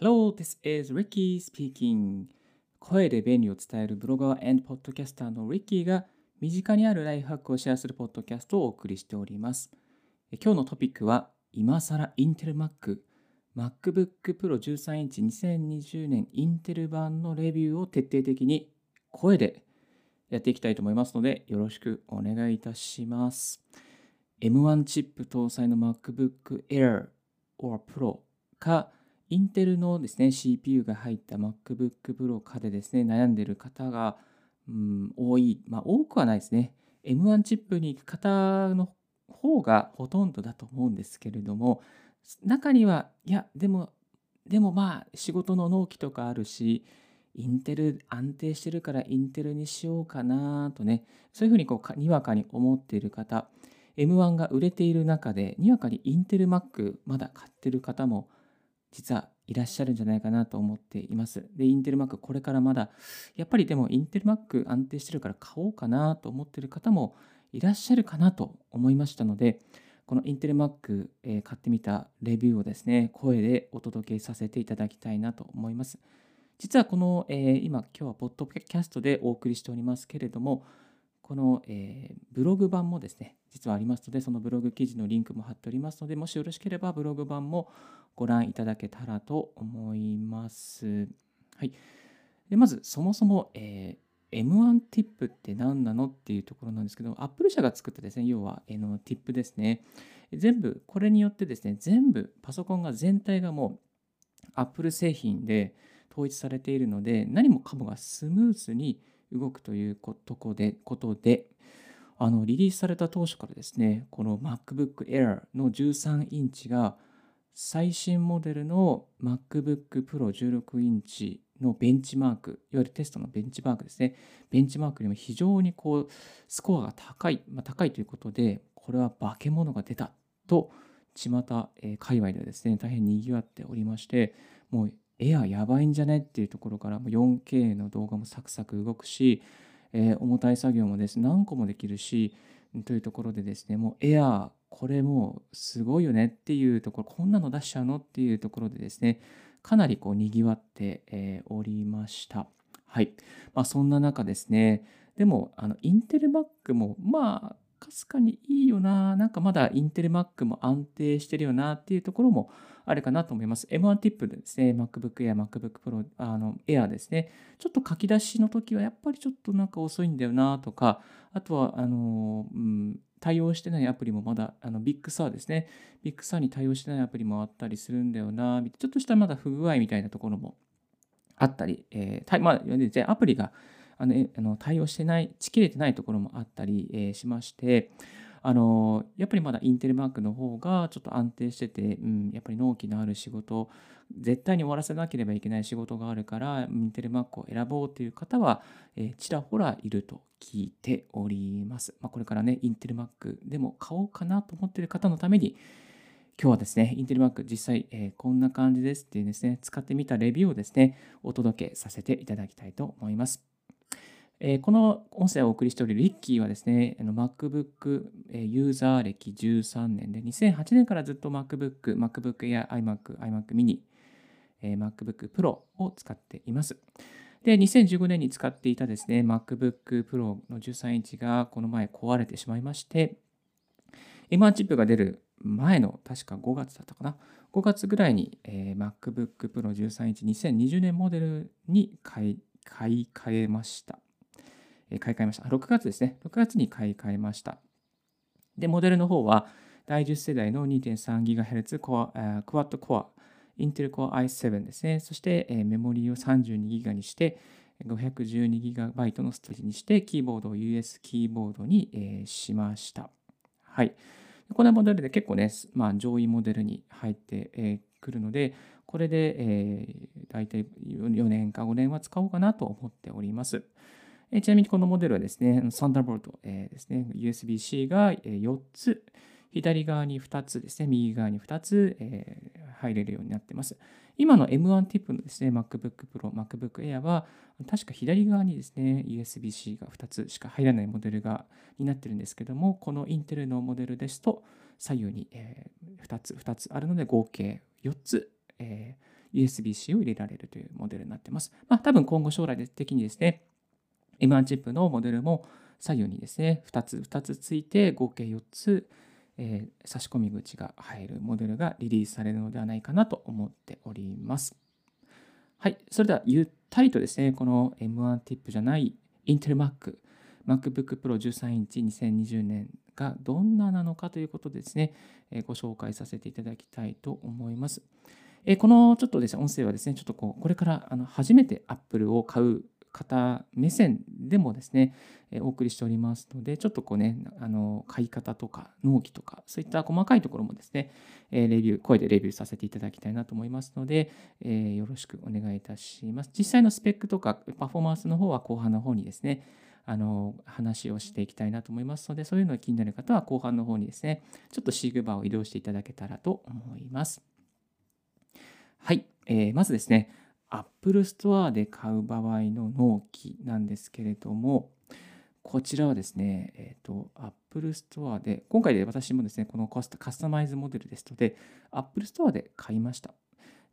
Hello, this is Ricky speaking. 声で便利を伝えるブロガー and ポッドキャスターの Ricky が身近にあるライフハックをシェアするポッドキャストをお送りしております。今日のトピックは今更インテル Mac MacBook Pro 13インチ2020年インテル版のレビューを徹底的に声でやっていきたいと思いますのでよろしくお願いいたします。M1 チップ搭載の MacBook Air or Pro かインテルのですね CPU が入った MacBook Pro かでですね悩んでる方が、うん、多い、まあ多くはないですね。M1 チップに行く方の方がほとんどだと思うんですけれども中にはいやでもでもまあ仕事の納期とかあるしインテル安定してるからインテルにしようかなとねそういうふうにこうにわかに思っている方 M1 が売れている中でにわかにインテル Mac まだ買ってる方も実はいらっしゃるんじゃないかなと思っています。で、インテル Mac これからまだやっぱりでもインテル Mac 安定してるから買おうかなと思ってる方もいらっしゃるかなと思いましたのでこのインテル Mac、えー買ってみたレビューをですね声でお届けさせていただきたいなと思います。実はこの、えー今今日はポッドキャストでお送りしておりますけれどもこの、えーブログ版もですね実はありますのでそのブログ記事のリンクも貼っておりますのでもしよろしければブログ版もご覧いただけたらと思います。はい、でまずそもそも、えー M1 ティップって何なのっていうところなんですけど Apple 社が作ったですね要は、えーのティップですね全部これによってですね全部パソコンが全体がもう Apple 製品で統一されているので何もかもがスムースに動くということでことであのリリースされた当初からですねこの MacBook Air の13インチが最新モデルの MacBook Pro 16インチのベンチマークいわゆるテストのベンチマークですね。ベンチマークよりも非常にこうスコアが高い、まあ、高いということでこれは化け物が出たと巷、えー界隈ではですね大変にぎわっておりましてもうエアやばいんじゃね？っていうところから 4K の動画もサクサク動くし、えー重たい作業もです何個もできるしというところでですねもうエアこれもうすごいよね？っていうところこんなの出しちゃうの？っていうところでですねかなりこうにぎわって、えおりました。はい。まあそんな中ですね。でもあのインテル Mac もまあかすかにいいよな。なんかまだインテル Mac も安定してるよなっていうところもあるかなと思います。M1 ティップでですね、MacBook Air、MacBook Pro、あの Air ですね、ちょっと書き出しの時はやっぱりちょっとなんか遅いんだよなとか、あとは、あの、うん、対応してないアプリもまだ、あのビッグサーですね、ビッグサーに対応してないアプリもあったりするんだよな、ちょっとしたまだ不具合みたいなところもあったり、えーたまあ、アプリがあのあの対応してない、しきれてないところもあったり、えーしまして、あのやっぱりまだインテルマークの方がちょっと安定してて、うん、やっぱり納期のある仕事、絶対に終わらせなければいけない仕事があるから、インテルマークを選ぼうという方は、えーちらほらいると聞いております。まあ、これからね、インテルマークでも買おうかなと思っている方のために、今日はですね、インテルマーク実際、えーこんな感じですっていうですね、使ってみたレビューをですね、お届けさせていただきたいと思います。えーこの音声をお送りしておりるリッキーはですね、MacBook ユーザー歴13年で、2008年からずっと MacBook、MacBook Air、iMac、iMac mini、えー MacBook Pro を使っています。で、2015年に使っていたですね、MacBook Pro の13インチがこの前壊れてしまいまして、M1 チップが出る前の確か5月だったかな。5月ぐらいに、えー MacBook Pro 13インチ2020年モデルに買い買い替えました。買い替えました。6月ですね。6月に買い替えました。で、モデルの方は第10世代の 2.3GHz コア、クワッドコア、Intel Core i7 ですね。そして、メモリーを 32GB にして、512GB のストレージにして、キーボードを US キーボードに、しました。はい。このモデルで結構ね、まあ、上位モデルに入ってく、るので、これで、えー、大体4年か5年は使おうかなと思っております。えちなみにこのモデルはですね、サンダーボルト、えーですね、USB-C が4つ、左側に2つですね、右側に2つ、えー入れるようになっています。今の M1 ティップのですね、MacBook Pro、MacBook Air は、確か左側にですね、USB-C が2つしか入らないモデルがになってるんですけども、このインテルのモデルですと、左右に、えー2つ、2つあるので、合計4つ、えー USB-C を入れられるというモデルになっています。まあ、多分今後将来的にですね、M1 チップのモデルも左右にですね、2つ、2つついて合計4つ、えー、差し込み口が入るモデルがリリースされるのではないかなと思っております。はい、それではゆったりとですね、この M1 ティップじゃない Intel Mac、MacBook Pro 13インチ2020年がどんななのかということでですね、えー、ご紹介させていただきたいと思います。えー、このちょっとですね、音声はですね、ちょっとこう、これからあの初めて Apple を買う方目線でもですね、えお送りしておりますので、ちょっとこうね、あの買い方とか納期とか、そういった細かいところもですね、えレビュー、声でレビューさせていただきたいなと思いますので、えよろしくお願いいたします。実際のスペックとかパフォーマンスの方は後半の方にですね、あの話をしていきたいなと思いますので、そういうのが気になる方は後半の方にですね、ちょっとシークバーを移動していただけたらと思います。はい、えー、まずですね、 Apple Store で買う場合の納期なんですけれども、こちらはですね、えっ、ー、と、Apple Store で、今回で私もですね、このカスタマイズモデルですので、Apple Store で買いました。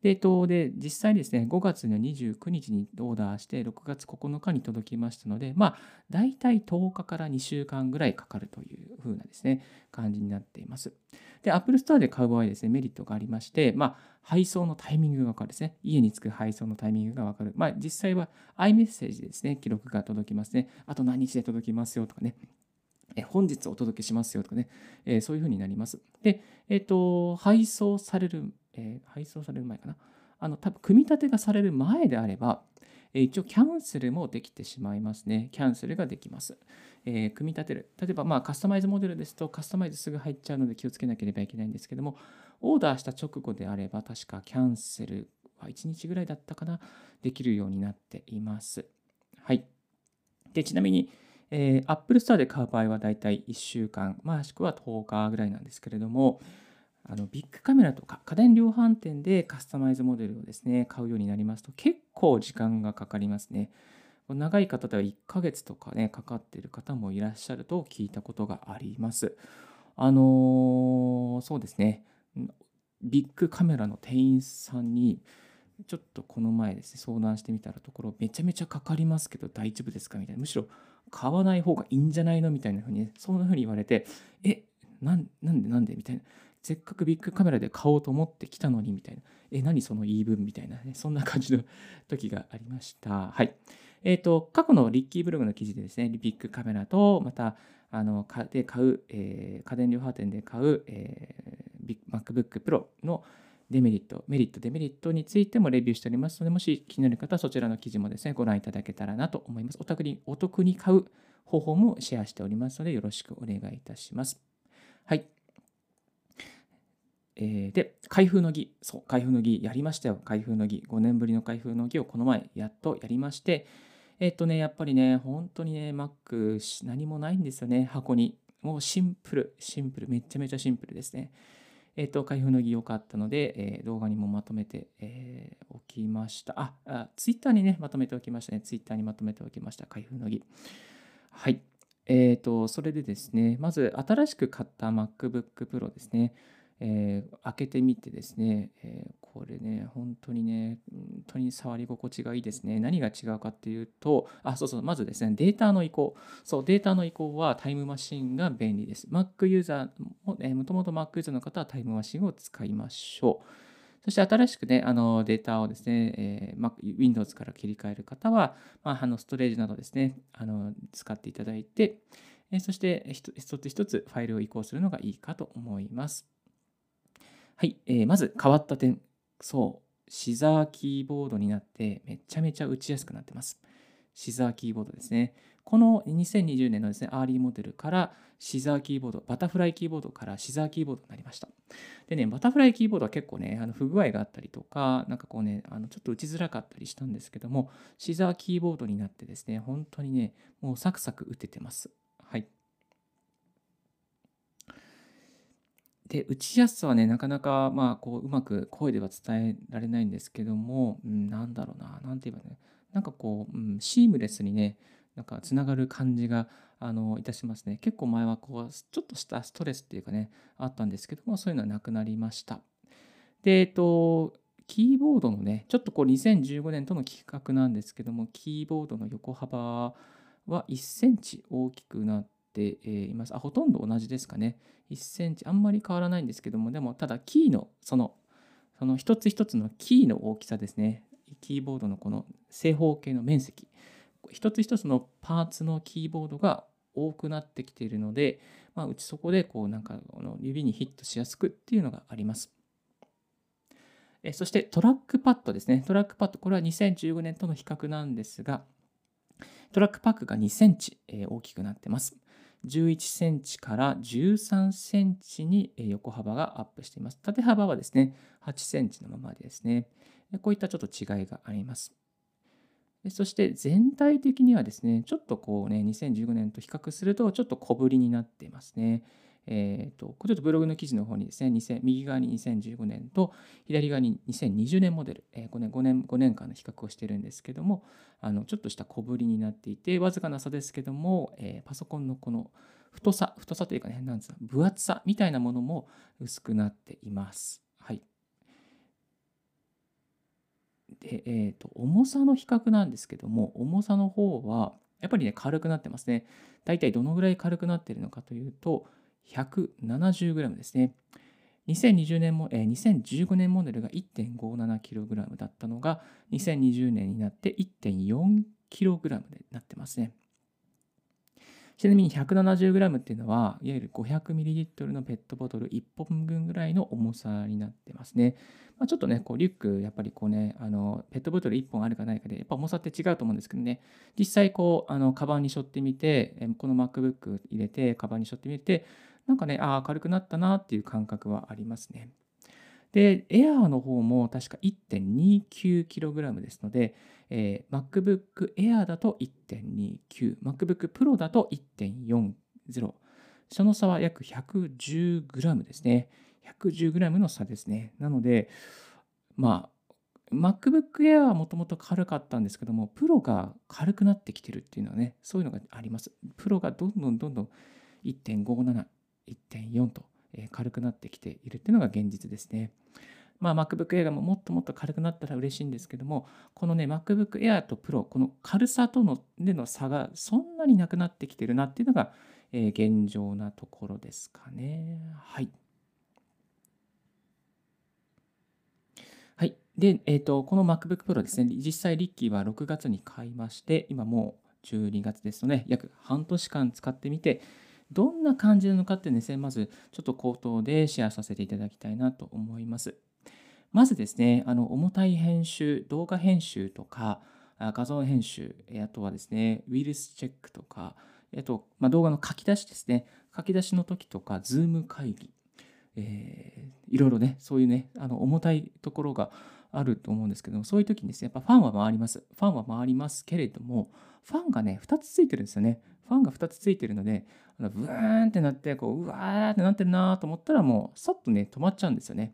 で、で、実際ですね、5月の29日にオーダーして、6月9日に届きましたので、まあ、大体10日から2週間ぐらいかかるという風なですね、感じになっています。で、Apple Store で買う場合ですね、メリットがありまして、まあ、配送のタイミングがわかるですね。家に着く配送のタイミングがわかる。まあ、実際は iMessage でですね、記録が届きますね。あと何日で届きますよとかね。本日お届けしますよとかね、えー、そういうふうになります。で、えっ、ー、と、配送されるえー、配送される前かな。あの、多分組み立てがされる前であれば、え、一応キャンセルもできてしまいますね。キャンセルができます。えー、組み立てる。例えば、まあ、カスタマイズモデルですと、カスタマイズすぐ入っちゃうので気をつけなければいけないんですけども、オーダーした直後であれば、確かキャンセルは1日ぐらいだったかな、できるようになっています。はい。で、ちなみに、えー、Apple Store で買う場合はだいたい1週間、もしくは10日ぐらいなんですけれども、あのビッグカメラとか家電量販店でカスタマイズモデルをですね、買うようになりますと結構時間がかかりますね。長い方では1ヶ月とかね、かかっている方もいらっしゃると聞いたことがあります。あのー、そうですね、ビッグカメラの店員さんに、ちょっとこの前ですね、相談してみたらところ、めちゃめちゃかかりますけど大丈夫ですか？みたいな。むしろ買わない方がいいんじゃないの？みたいなふうに、ね、そんなふうに言われて、え、なんなんでなんで？みたいな。せっかくビッグカメラで買おうと思ってきたのにみたいな、え、何その言い分みたいなね、そんな感じの時がありました。はい。えっ、ー、と、過去のリッキーブログの記事でですね、ビッグカメラと、また、あの、で買う、えー、家電量販店で買う、えー、MacBook Pro のデメリット、メリット、デメリットについてもレビューしておりますので、もし気になる方はそちらの記事もですね、ご覧いただけたらなと思います。お得に、お得に買う方法もシェアしておりますので、よろしくお願いいたします。はい。えー、で、開封の儀。そう、開封の儀やりましたよ。開封の儀。5年ぶりの開封の儀をこの前やっとやりまして、えっとね、やっぱりね、本当にね、Mac 何もないんですよね、箱に。もうシンプル、シンプル、めちゃめちゃシンプルですね。えっと、開封の儀良かったので、えー、動画にもまとめて、えー、おきました。ああ、ツイッターにね、まとめておきましたね。ツイッターにまとめておきました。開封の儀。はい。えっ、ー、と、それでですね、まず新しく買った MacBook Pro ですね。えー、開けてみてですね、えー、これね、本当にね、本当に触り心地がいいですね。何が違うかっていうと、あ、そうそう、まずですね、データの移行。そう、データの移行はタイムマシンが便利です。Mac ユーザーも、えー、もともと Mac ユーザーの方はタイムマシンを使いましょう。そして新しくね、あのデータをですね、えー、Windows から切り替える方は、まあ、あのストレージなどですね、あの使っていただいて、えそして一つ一つファイルを移行するのがいいかと思います。はい、えー、まず変わった点。そう、シザーキーボードになってめちゃめちゃ打ちやすくなってます。シザーキーボードですね。この2020年のですね、アーリーモデルからシザーキーボード、バタフライキーボードからシザーキーボードになりました。でね、バタフライキーボードは結構ね、あの不具合があったりとか、なんかこうね、あのちょっと打ちづらかったりしたんですけども、シザーキーボードになってですね、本当にね、もうサクサク打ててます。はい。で、打ちやすさはね、なかなか、まあ、こう、うまく声では伝えられないんですけども、うん、なんだろうな、なんて言えばね、なんかこう、うん、シームレスにね、なんかつながる感じが、あの、いたしますね。結構前は、こう、ちょっとしたストレスっていうかね、あったんですけども、そういうのはなくなりました。で、えっと、キーボードのね、ちょっとこう2015年との企画なんですけども、キーボードの横幅は1センチ大きくなっています。あ、ほとんど同じですかね。1センチ、あんまり変わらないんですけども、でもただキーのその、その一つ一つのキーの大きさですね。キーボードのこの正方形の面積。一つ一つのパーツのキーボードが多くなってきているので、まあ、うちそこでこうなんかこの指にヒットしやすくっていうのがあります。えそしてトラックパッドですね。トラックパッド、これは2015年との比較なんですが、トラックパッドが2センチ、え大きくなってます。11センチから13センチに横幅がアップしています。縦幅はですね、8センチのままですね。こういったちょっと違いがあります。そして全体的にはですね、ちょっとこうね、2015年と比較するとちょっと小ぶりになっていますね。えーと、ちょっとブログの記事の方にですね、右側に2015年と左側に2020年モデル、えー、5, 年 ,5 年5年間の比較をしてるんですけども、あのちょっとした小ぶりになっていて、わずかな差ですけども、えー、パソコンのこの太さ、太さというかね、なんですか、分厚さみたいなものも薄くなっています。はい。で、えーと、重さの比較なんですけども、重さの方は、やっぱりね、軽くなってますね。大体どのぐらい軽くなっているのかというと、170g ですね。2020年も、えー、2015年モデルが 1.57kg だったのが、2020年になって 1.4kg でなってますね。ちなみに 170g っていうのは、いわゆる 500ml のペットボトル1本分ぐらいの重さになってますね。まあ、ちょっとね、こうリュック、やっぱりこうね、あのペットボトル1本あるかないかで、やっぱ重さって違うと思うんですけどね、実際こう、あのカバンに背負ってみて、この MacBook 入れて、カバンに背負ってみて、なんかね、ああ、軽くなったなっていう感覚はありますね。で、エアーの方も確か 1.29kg ですので、えー、MacBook Air だと1.29、MacBook Pro だと1.40。その差は約 110g ですね。110g の差ですね。なので、まあ、MacBook Air はもともと軽かったんですけども、プロが軽くなってきてるっていうのはね、そういうのがあります。プロがどんどんどんどん1.57、1.4と軽くなってきているっていうのが現実ですね。まあ、MacBook Air ももっともっと軽くなったら嬉しいんですけども、このね、MacBook Air と Pro、この軽さとのでの差がそんなになくなってきてるなっていうのが、え、現状なところですかね。はい。はい。で、えっ、ー、と、この MacBook Pro ですね、実際リッキーは6月に買いまして、今もう12月ですので、約半年間使ってみて、どんな感じなのかってですね、まずちょっと口頭でシェアさせていただきたいなと思います。まずですね、あの重たい編集、動画編集とか、画像編集、あとはですね、ウイルスチェックとか、あと、まあ、動画の書き出しですね、書き出しの時とか、 Zoom 会議、えー、いろいろね、そういうね、あの重たいところがあると思うんですけども、そういう時にですね、やっぱファンは回ります。ファンは回りますけれども、ファンがね、2つついてるんですよね。ファンが2つついてるので、ブーンってなって、こう、うわーってなってるなと思ったら、もう、さっとね、止まっちゃうんですよね。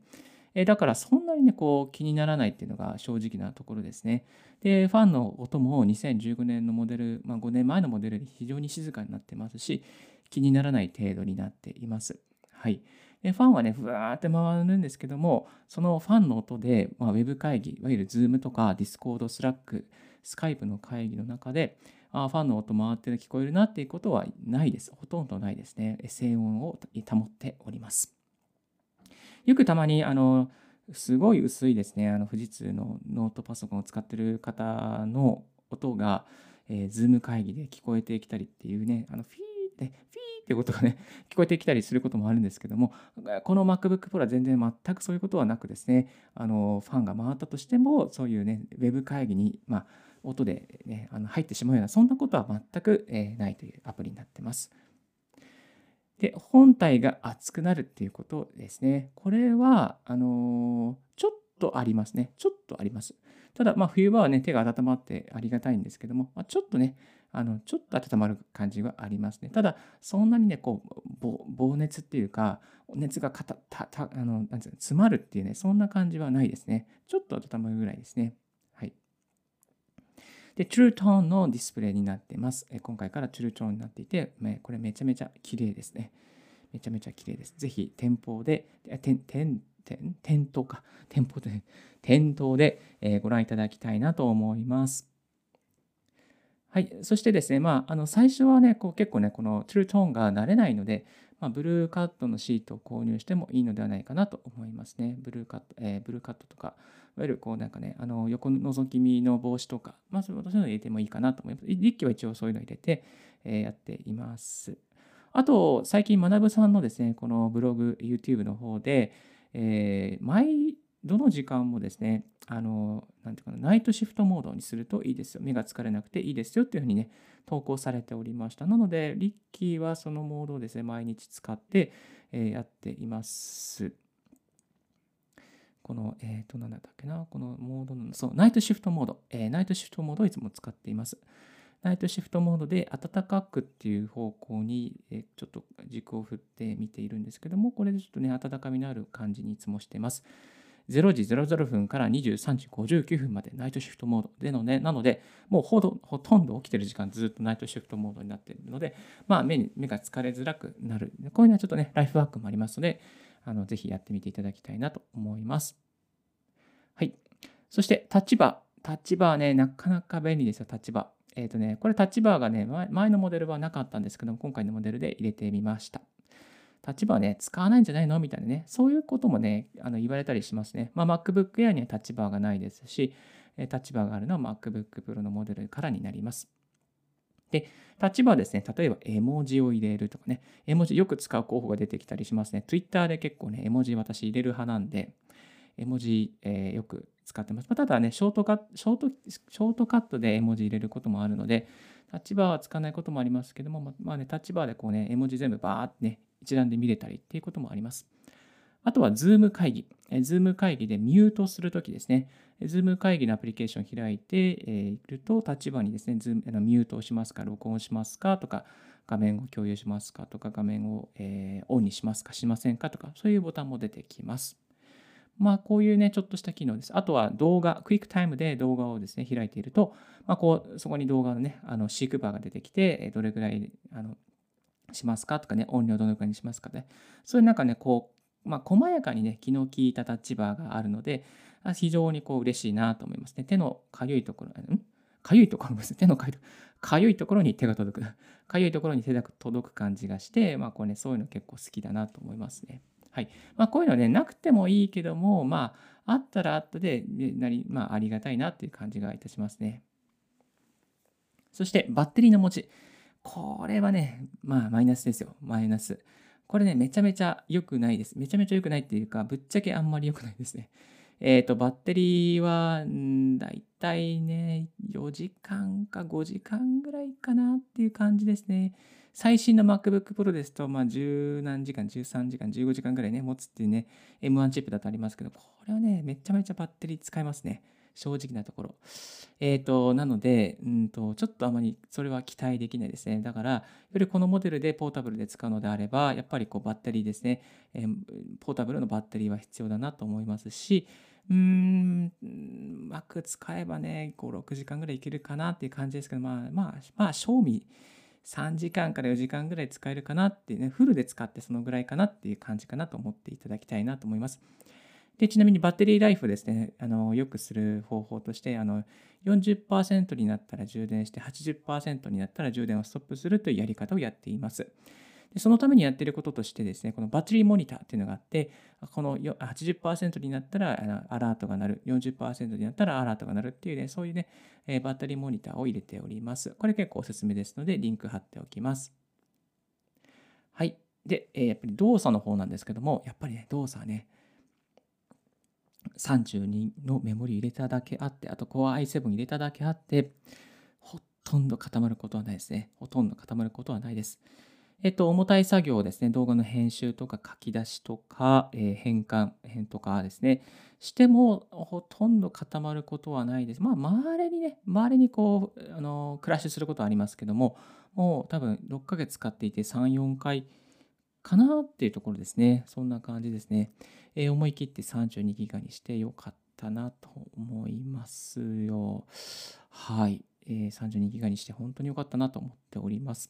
えだからそんなにね、こう気にならないっていうのが正直なところですね。で、ファンの音も2015年のモデル、まあ、5年前のモデルより非常に静かになってますし、気にならない程度になっています。はい。でファンはね、ふわーって回るんですけども、そのファンの音で、まあ、ウェブ会議、いわゆる Zoom とか Discord、Slack、Skype の会議の中で、あファンの音回ってる聞こえるなっていうことはないです。ほとんどないですね。静音を保っております。よくたまに、あの、すごい薄いですね、あの富士通のノートパソコンを使ってる方の音が、えー、 Zoom 会議で聞こえてきたりっていうね、あのフィーって、フィーってことがね、聞こえてきたりすることもあるんですけども、この MacBook Pro は全然全くそういうことはなくですね、あのファンが回ったとしても、そういうね、ウェブ会議に、まあ、音で、ね、あの入ってしまうような、そんなことは全く、えー、ないというアプリになってます。で、本体が熱くなるっていうことですね。これは、あのー、ちょっとありますね。ちょっとあります。ただ、まあ、冬場はね、手が温まってありがたいんですけども、まあ、ちょっとね、あのちょっと温まる感じはありますね。ただ、そんなにね、こう、防熱っていうか、熱がかたたたあのなんですか詰まるっていうね、そんな感じはないですね。ちょっと温まるぐらいですね。で、True Tone のディスプレイになっています。今回から True Tone になっていて、これめちゃめちゃ綺麗ですね。めちゃめちゃ綺麗です。ぜひ店舗で、店店店店頭か店舗で店頭で、え、ご覧いただきたいなと思います。はい、そしてですね、まあ、あの最初はね、こう結構ね、このトゥルートーンが慣れないので、まあ、ブルーカットのシートを購入してもいいのではないかなと思いますね。ブルーカット、えー、ブルーカットとか、いわゆるこうなんかね、あの横覗き見の帽子とか、まあ、そういうの入れてもいいかなと思います。リッキーは一応そういうの入れて、えー、やっています。あと、最近、学さんのですね、このブログ、YouTube の方で、えー、毎どの時間もですね、あの、なんていうかな、ナイトシフトモードにするといいですよ。目が疲れなくていいですよっていうふうにね、投稿されておりました。なので、リッキーはそのモードをですね、毎日使って、えー、やっています。この、えっ、ー、と、なんだっけな、このモードの、そう、ナイトシフトモード、えー、ナイトシフトモードをいつも使っています。ナイトシフトモードで暖かくっていう方向にえちょっと軸を振って見ているんですけども、これでちょっとね、温かみのある感じにいつもしてます。0時00分から23時59分までナイトシフトモードでのね、なので、もうほとんど起きてる時間ずっとナイトシフトモードになっているので、まあ目に目が疲れづらくなる。こういうのはちょっとね、ライフワークもありますので、あのぜひやってみていただきたいなと思います。はい。そしてタッチバー。タッチバーね、なかなか便利ですよ、タッチバー。えっ、ー、とね、これタッチバーがね、前のモデルはなかったんですけども、今回のモデルで入れてみました。立場はね、使わないんじゃないの？みたいなね、そういうこともね、あの言われたりしますね。まあ、MacBook Air にはタッチバーがないですし、タッチバーがあるのは MacBook Pro のモデルからになります。で、タッチバーですね、例えば絵文字を入れるとかね、絵文字よく使う候補が出てきたりしますね。Twitter で結構ね、絵文字私入れる派なんで、絵文字、えー、よく使ってます。まあ、ただね、ショートカット、ショート、ショートカットで絵文字入れることもあるので、タッチバーは使わないこともありますけども、まあね、タッチバーでこうね、絵文字全部バーってね、一覧で見れたりっていうこともあります。あとは Zoom 会議。Zoom 会議でミュートするときですね。Zoom 会議のアプリケーションを開いていると、立場にですね、Zoom ミュートをしますか、録音しますかとか、画面を共有しますかとか、画面を、えオンにしますか、しませんかとか、そういうボタンも出てきます。まあ、こういうね、ちょっとした機能です。あとは動画、クイックタイムで動画をですね、開いていると、まあ、こう、そこに動画のね、あの、シークバーが出てきて、どれぐらい、あの、しますか？とかね、音量どのくらいにしますかね。そういうなんかね、こう、まあ、細やかにね、気の利いたタッチバーがあるので、非常にこう嬉しいなと思いますね。手のかゆいところ、ん？かゆいところですね。手のかゆいかゆいところに手が届く。かゆいところに手が届く感じがして、まあ、これね、そういうの結構好きだなと思いますね。はい。まあ、こういうのね、なくてもいいけども、まあ、あったらあったで、なり、まあ、ありがたいなっていう感じがいたしますね。そして、バッテリーの持ち。これはね、まあマイナスですよ。マイナス。これね、めちゃめちゃ良くないです。めちゃめちゃ良くないっていうか、ぶっちゃけあんまり良くないですね。えっ、ー、と、バッテリーは、んだいたいね、4時間か5時間ぐらいかなっていう感じですね。最新の MacBook Pro ですと、まあ、10何時間、13時間、15時間ぐらいね、持つっていうね、M1 チップだとありますけど、これはね、めちゃめちゃバッテリー使いますね。正直なところ。えっ、ー、と、なので、うんと、ちょっとあまりそれは期待できないですね。だから、よりこのモデルでポータブルで使うのであれば、やっぱりこうバッテリーですね、えー、ポータブルのバッテリーは必要だなと思いますし、うーん、うまく使えばね、5、6時間ぐらいいけるかなっていう感じですけど、まあ、まあ、まあ、賞味3時間から4時間ぐらい使えるかなっていうね、フルで使ってそのぐらいかなっていう感じかなと思っていただきたいなと思います。でちなみにバッテリーライフですね、あのよくする方法として、あの40%になったら充電して、80%になったら充電をストップするというやり方をやっています。でそのためにやっていることとしてですね、このバッテリーモニターっていうのがあって、この80%になったらアラートが鳴る、40%になったらアラートが鳴るっていうね、そういうね、バッテリーモニターを入れております。これ結構おすすめですので、リンク貼っておきます。はい。で、やっぱり動作の方なんですけども、やっぱりね、動作はね、32のメモリ入れただけあって、あと Core i7 入れただけあって、ほとんど固まることはないですね。ほとんど固まることはないです。えっと、重たい作業ですね、動画の編集とか書き出しとか、えー、変換、変とかですね、してもほとんど固まることはないです。まあ、周りにね、周りにこう、あの、クラッシュすることはありますけども、もう多分6ヶ月使っていて3、4回、かなっていうところですね。そんな感じですね。えー、思い切って32ギガにしてよかったなと思いますよ。はい。えー、32ギガにして本当に良かったなと思っております。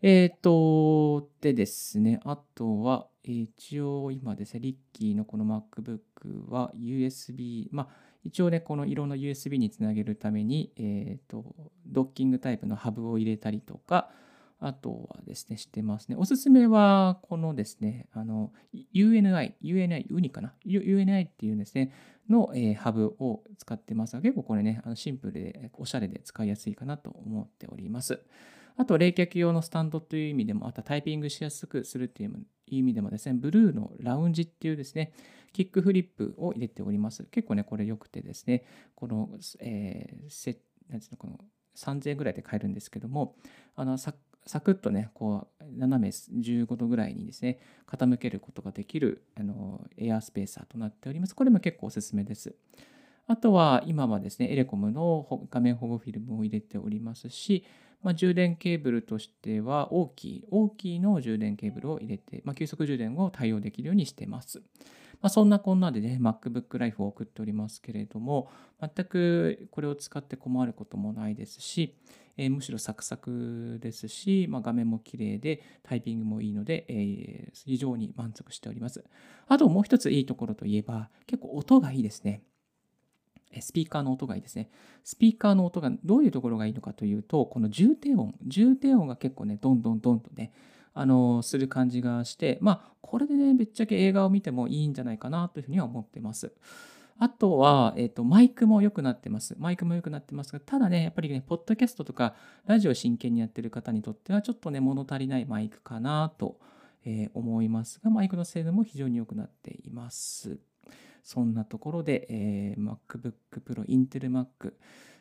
えっ、と、でですね、あとは、えー一応今ですね、リッキーのこの MacBook は USB、まあ、一応ね、このいろんな USB につなげるために、えっ、と、ドッキングタイプのハブを入れたりとか、あとはですね、してますね。おすすめは、このですね、あの、UNI、UNI、ウニかな ?UNI っていうんですね、の、えーハブを使ってますが、結構これね、あのシンプルで、おしゃれで使いやすいかなと思っております。あと、冷却用のスタンドという意味でも、あとタイピングしやすくするっていう意味でもですね、ブルーのラウンジっていうですね、キックフリップを入れております。結構ね、これ良くてですね、この、えーせなんていうの、この3000円ぐらいで買えるんですけども、あのサクッとね、こう、斜め15度ぐらいにですね、傾けることができるあのエアースペーサーとなっております。これも結構おすすめです。あとは今はですね、エレコムの画面保護フィルムを入れておりますし、まあ、充電ケーブルとしては大きい、大きいの充電ケーブルを入れて、まあ、急速充電を対応できるようにしています。まあ、そんなこんなでね、MacBook Life を送っておりますけれども、全くこれを使って困ることもないですし、えーむしろサクサクですし、まあ、画面も綺麗でタイピングもいいので、えー非常に満足しております。あともう一ついいところといえば、結構音がいいですね。スピーカーの音がいいですね。スピーカーの音がどういうところがいいのかというと、この重低音、重低音が結構ね、どんどんどんとね、あのする感じがして、まあ、これでね、ぶっちゃけ映画を見てもいいんじゃないかなというふうには思ってます。あとは、えっ、と、マイクも良くなってます。マイクも良くなってますが、ただね、やっぱりね、ポッドキャストとか、ラジオを真剣にやってる方にとっては、ちょっとね、物足りないマイクかなと、えー思いますが、マイクの性能も非常に良くなっています。そんなところで、えー MacBook Pro、Intel Mac、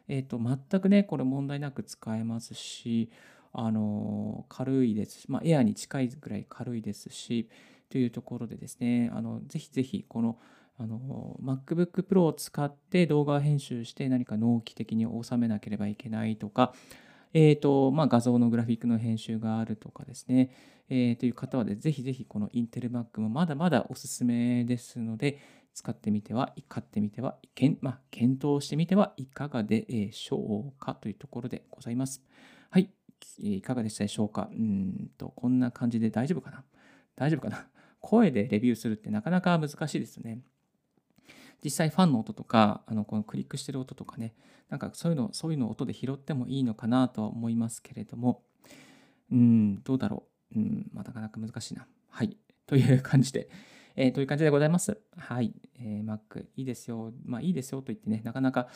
えっ、と、全くね、これ問題なく使えますし、あのー軽いですし、まあ、エアに近いぐらい軽いですし、というところでですね、あのぜひぜひ、この、あの MacBook Pro を使って動画編集して何か納期的に収めなければいけないとか、えーとまあ、画像のグラフィックの編集があるとかですね、えーという方はでぜひぜひこの Intel Mac もまだまだおすすめですので、使ってみては、買ってみては、けんまあ、検討してみてはいかがでしょうかというところでございます。はい、いかがでしたでしょうかうんと、こんな感じで大丈夫かな？大丈夫かな？声でレビューするってなかなか難しいですね。実際ファンの音とか、あのこのクリックしてる音とかね、なんかそういうの、そういうのを音で拾ってもいいのかなとは思いますけれども、うん、どうだろう。うん、まあ、なかなか難しいな。はい。という感じで、えーという感じでございます。はい。えー Mac いいですよ。まあいいですよと言ってね、なかなか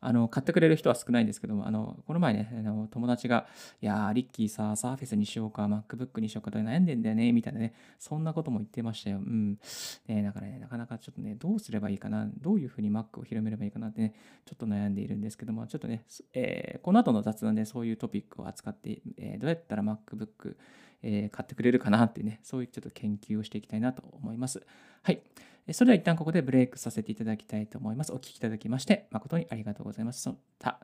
あの買ってくれる人は少ないんですけども、あのこの前ね、あの友達が、いやー、リッキーさ、サーフェスにしようか、MacBook にしようかと悩んでんだよね、みたいなね、そんなことも言ってましたよ。うん。ね、だからね、なかなかちょっとね、どうすればいいかな、どういうふうに Mac を広めればいいかなってね、ちょっと悩んでいるんですけども、ちょっとね、えーこの後の雑談でそういうトピックを扱って、えーどうやったら MacBook、えー買ってくれるかなっていうね、そういうちょっと研究をしていきたいなと思います。はい。それでは一旦ここでブレイクさせていただきたいと思います。お聞きいただきまして、誠にありがとうございます。そた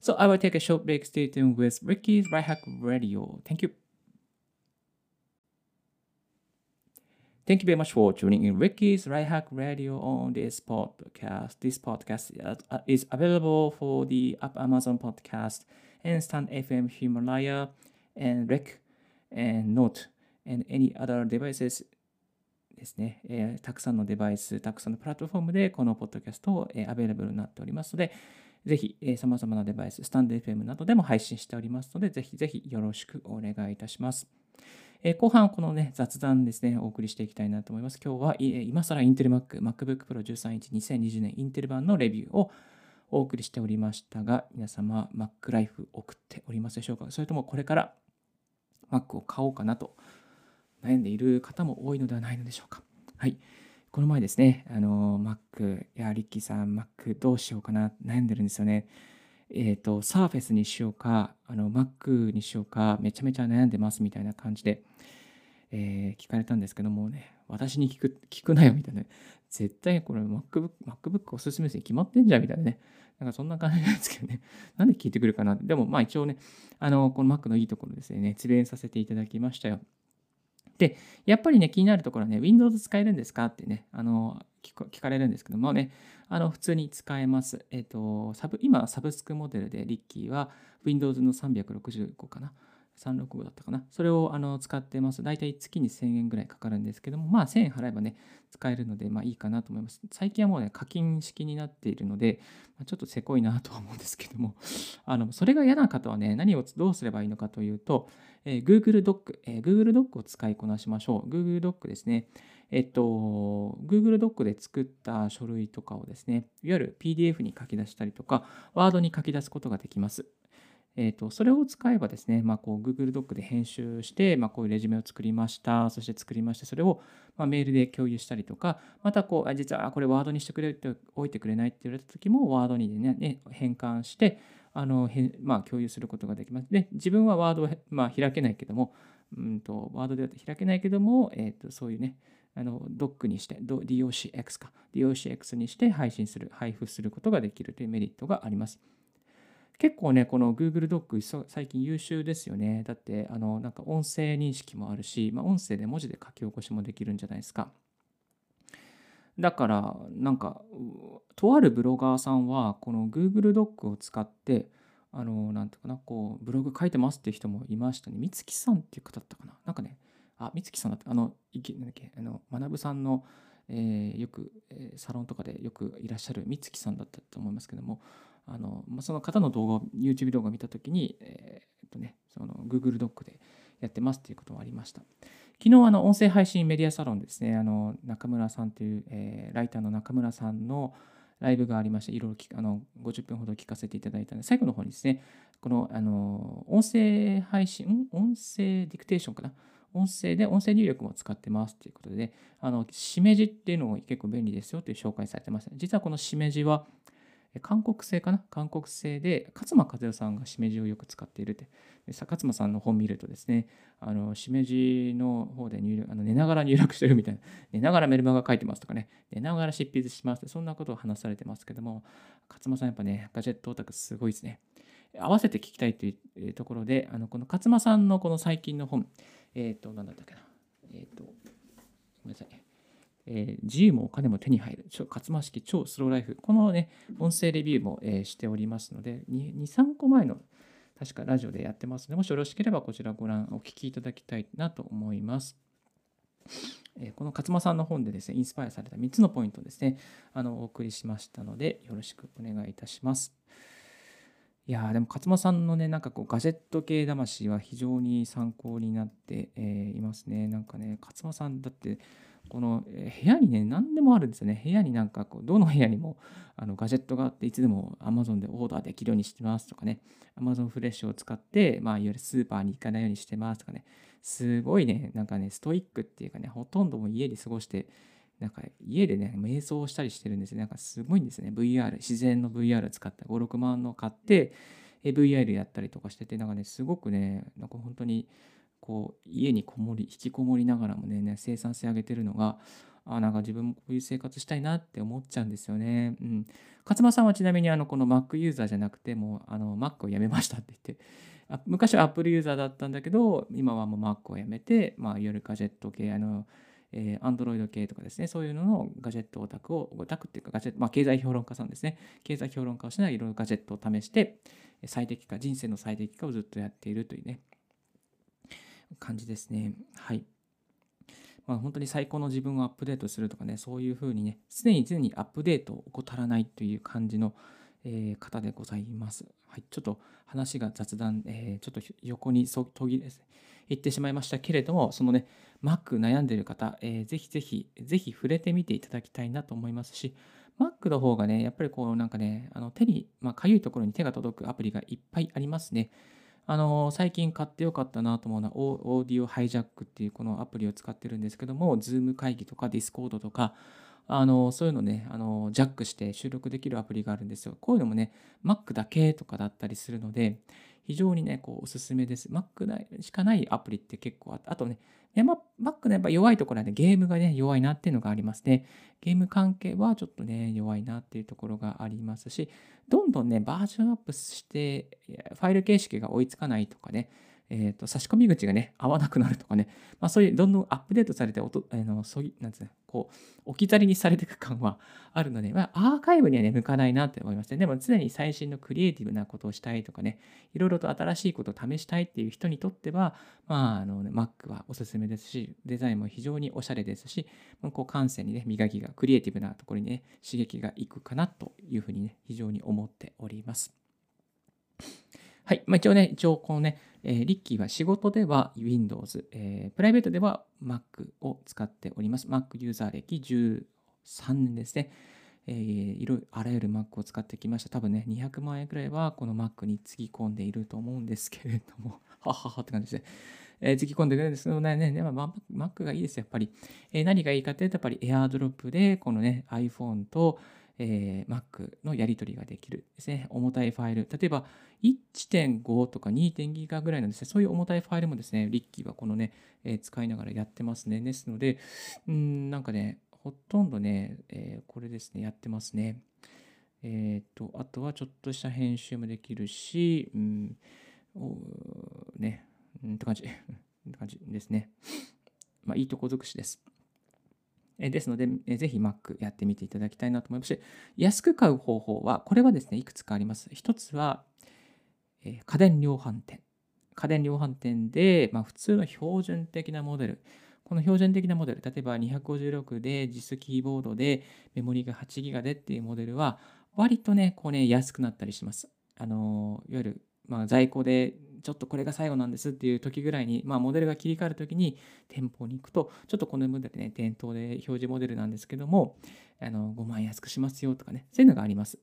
So I will take a short break. Stay tuned with Ricky's Right Hack Radio. Thank you. Thank you very much for tuning in Ricky's Right Hack Radio on this podcast. This podcast is available for the Up Amazon Podcast and Stand FM Himalaya and Rec and Note and any other devices ですね、えーたくさんのデバイス、たくさんのプラットフォームでこのポッドキャストを、えー、アベレブルになっておりますので、ぜひ、えー、様々なデバイス、スタンド FM などでも配信しておりますので、ぜひぜひよろしくお願いいたします。えー後半、このね、雑談ですね、お送りしていきたいなと思います。今日は、えー今更インテル Mac、MacBook Pro 13インチ2020年インテル版のレビューをお送りしておりましたが、皆様、Mac Life 送っておりますでしょうか？それともこれから Mac を買おうかなと悩んでいる方も多いのではないのでしょうか。はい。この前ですね、あの、Mac、いや、リッキーさん、Mac どうしようかな、悩んでるんですよね。えっ、と、Surface にしようか、あの、Mac にしようか、めちゃめちゃ悩んでますみたいな感じで、えー聞かれたんですけどもね、私に聞く、聞くなよみたいな。絶対これ MacBook、MacBook おすすめですに決まってんじゃんみたいなね。なんかそんな感じなんですけどね。なんで聞いてくるかな。でもまあ一応ね、あの、この Mac のいいところですね、熱弁させていただきましたよ。で、やっぱりね、気になるところはね、Windows 使えるんですかってね、あの聞かれるんですけどもね、あの普通に使えます。えっ、と、サブ今、サブスクモデルでリッキーは Windows の365かな。365だったかな。それをあの使ってます。大体月に1000円ぐらいかかるんですけども、まあ1000円払えばね、使えるので、まあいいかなと思います。最近はもうね、課金式になっているので、まちょっとせこいなとは思うんですけども、あのそれが嫌な方はね、何をどうすればいいのかというと、えー、Google ドック、えー、Google ドックを使いこなしましょう。Google ドックですね。えっと、Google ドックで作った書類とかをですね、いわゆる PDF に書き出したりとか、Word に書き出すことができます。えーと、それを使えばですね、まあ、こう Google ドックで編集して、まあ、こういうレジュメを作りました、そして作りまして、それをまメールで共有したりとか、またこう、実はこれワードにしてくれっておいてくれないって言われた時も、ワードにね、ね変換して、あのへまあ、共有することができます。で、自分はワードを、まあ、開けないけども、うんと、ワードでは開けないけども、えーと、そういうね、あのドックにして、DOCX か、DOCX にして配信する、配布することができるというメリットがあります。結構ね、この Google ドック最近優秀ですよね。だって、あの、なんか音声認識もあるし、まあ、音声で文字で書き起こしもできるんじゃないですか。だから、なんか、とあるブロガーさんは、この Google ドックを使って、あの、なんていうかな、こう、ブログ書いてますって人もいましたね。美月さんっていう方だったかな。なんかね、あ、美月さんだった。あの、いけなんだっけ、あの、学さんの、えー、よく、え、サロンとかでよくいらっしゃる美月さんだったと思いますけども、あの、ま、その方の動画を YouTube 動画を見た時に、えー、っとね、その Google ドックでやってますっていうこともありました。昨日、あの、音声配信メディアサロンですね、あの、中村さんという、えー、ライターの中村さんのライブがありまして、いろいろあの50分ほど聞かせていただいたので、最後の方にですね、この、あの、音声配信、音声ディクテーションかな？音声で音声入力も使ってますということで、あの、しめじっていうのも結構便利ですよという紹介されてました。実はこのしめじは、韓国製かな？韓国製で、勝間和代さんがしめじをよく使っているって。勝間さんの本見るとですね、あのしめじの方で入力あの寝ながら入力してるみたいな、寝ながらメルマガ書いてますとかね、寝ながら執筆しますってそんなことを話されてますけども、勝間さんやっぱね、ガジェットオタクすごいですね。合わせて聞きたいというところで、あのこの勝間さんのこの最近の本、えっ、ー、と、なんだったっけな、えっ、ー、と、ごめんなさい。えー、自由もお金も手に入る、勝間式超スローライフ、このね、音声レビューも、えー、しておりますので、2、3個前の確かラジオでやってますので、もしよろしければこちらご覧、お聞きいただきたいなと思います。えー、この勝間さんの本でですね、インスパイアされた3つのポイントですね、あのお送りしましたので、よろしくお願いいたします。いやでも勝間さんのね、なんかこうガジェット系魂は非常に参考になって、えー、いますね。なんかね、勝間さんだって、この部屋にね、何でもあるんですよね。部屋になんかこう、どの部屋にもあのガジェットがあって、いつでも Amazon でオーダーできるようにしてますとかね、Amazon フレッシュを使って、まあ、いわゆるスーパーに行かないようにしてますとかね、すごいね、なんかね、ストイックっていうかね、ほとんども家で過ごして、なんか家でね、瞑想したりしてるんですよ。なんかすごいんですね。VR、自然の VR を使って5、6万の買って、VR やったりとかしてて、なんかね、すごくね、なんか本当に、こう家にこもり引きこもりながらもね生産性上げてるのがあなんか自分もこういう生活したいなって思っちゃうんですよね。うん。勝間さんはちなみにあのこの Mac ユーザーじゃなくてもあの Mac をやめましたって言ってあ昔は Apple ユーザーだったんだけど今はもう Mac をやめて、まあ、いわゆるガジェット系あのえー、Android 系とかですね、そういうののガジェットオタクを、オタクっていうかガジェット、まあ、経済評論家さんですね、経済評論家をしながらいろいろガジェットを試して、最適化、人生の最適化をずっとやっているというね、感じですね。はい。まあ、本当に最高の自分をアップデートするとかね、そういうふうにね、常に常にアップデートを怠らないという感じの、えー、方でございます。はい、ちょっと話が雑談、えー、ちょっと横にそ途切れ言ってしまいましたけれども、そのね、Mac 悩んでる方、えー、ぜひぜひ、ぜひ触れてみていただきたいなと思いますし、Mac の方がね、やっぱりこうなんかね、あの手に、まあ、かゆいところに手が届くアプリがいっぱいありますね。あの最近買ってよかったなと思うのはオーディオハイジャックっていうこのアプリを使ってるんですけども Zoom 会議とか Discord とかあのそういうのねあのジャックして収録できるアプリがあるんですよ。こういうのもね Mac だけとかだったりするので非常にねこうおすすめです。Mac しかないアプリって結構あってあとねで、まあ、バックのやっぱ弱いところはね、ゲームがね、弱いなっていうのがありますね。ゲーム関係はちょっとね、弱いなっていうところがありますし、どんどんね、バージョンアップして、ファイル形式が追いつかないとかね、えーと、差し込み口がね、合わなくなるとかね、まあ、そういうどんどんアップデートされて音、あのそういうなんつうの、こう、置き去りにされていく感はあるので、まあ、アーカイブにはね、向かないなって思いますね。でも常に最新のクリエイティブなことをしたいとかね、いろいろと新しいことを試したいっていう人にとっては、まあ、あの、ね、Mac はおすすめですし、デザインも非常におしゃれですし、こう感性にね、磨きが、クリエイティブなところにね、刺激がいくかなというふうにね、非常に思っております。はい。まあ、一応ね、一応このね、えー、リッキーは仕事では Windows、えー、プライベートでは Mac を使っております。Mac ユーザー歴13年ですね。えー、いろいろあらゆる Mac を使ってきました。多分ね、200万円くらいはこの Mac につぎ込んでいると思うんですけれども、はははって感じですね。えー、つぎ込んでくれるんですけどね、ねまあ、Mac がいいです、やっぱり。えー、何がいいかというと、やっぱり AirDrop で、このね、iPhone と、えー、Mac のやり取りができるですね。重たいファイル。例えば1.5とか2.2ギガぐらいのですね、そういう重たいファイルもですね、リッキーはこのね、えー、使いながらやってますね。ですので、うん、なんかね、ほとんどね、えー、これですね、やってますね。えっ、と、あとはちょっとした編集もできるし、うん、ね、うんって感じ、って感じですね。まあ、いいとこ尽くしです。ですので、ぜひ Mac やってみていただきたいなと思いますし、安く買う方法は、これはですね、いくつかあります。一つは、え家電量販店。家電量販店で、まあ、普通の標準的なモデル。この標準的なモデル、例えば256で実キーボードでメモリが 8GB でっていうモデルは、割とね、こうね、安くなったりします。あの、いわゆる、まあ、在庫でちょっとこれが最後なんですっていう時ぐらいに、まあ、モデルが切り替わる時に店舗に行くと、ちょっとこのモデルね、店頭で表示モデルなんですけども、あの5万円安くしますよとかね、そういうのがあります。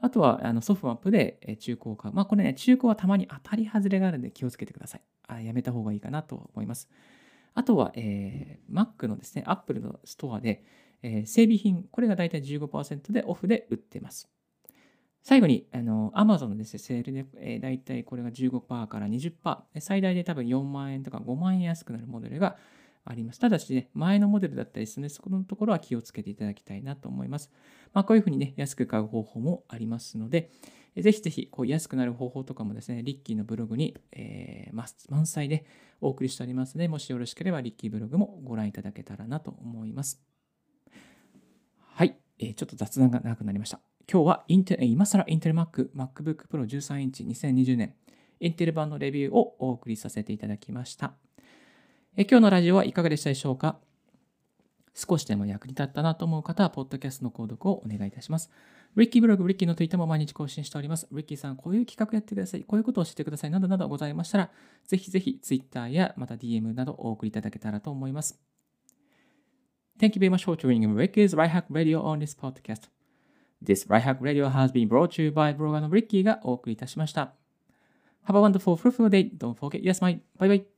あとはあのソフトマップで中古を買う。まあこれね、中古はたまに当たり外れがあるんで気をつけてください。あやめた方がいいかなと思います。あとは、えー、Mac のですね、Apple のストアで、えー、整備品、これがだいたい15%でオフで売ってます。最後に、あの、Amazon のですね、セールで、えー、大体これが15%から20%、最大で多分4万円とか5万円安くなるモデルがあります。ただしね、前のモデルだったりするので、そこのところは気をつけていただきたいなと思います。まあ、こういうふうにね、安く買う方法もありますので、ぜひぜひ、こう安くなる方法とかもですね、リッキーのブログに、えー、満載でお送りしておりますので、もしよろしければ、リッキーブログもご覧いただけたらなと思います。はい、えー、ちょっと雑談が長くなりました。今日はインテ今更インテル Mac、MacBook Pro 13インチ2020年、インテル版のレビューをお送りさせていただきました。え今日のラジオはいかがでしたでしょうか？少しでも役に立ったなと思う方は、ポッドキャストの購読をお願いいたします。リッキーブログ、リッキーのツイッターも毎日更新しております。リッキーさん、こういう企画やってください。こういうことをしてください。などなどございましたら、ぜひぜひツイッターやまた DM などお送りいただけたらと思います。Thank you very much for tuning in Ricky's Right Hack Radio on this podcast. This Right Hack Radio has been brought to you by ブロガーのブリッキーがお送りいたしました。Have a wonderful, fruitful day. Don't forget, yes, my. Bye bye.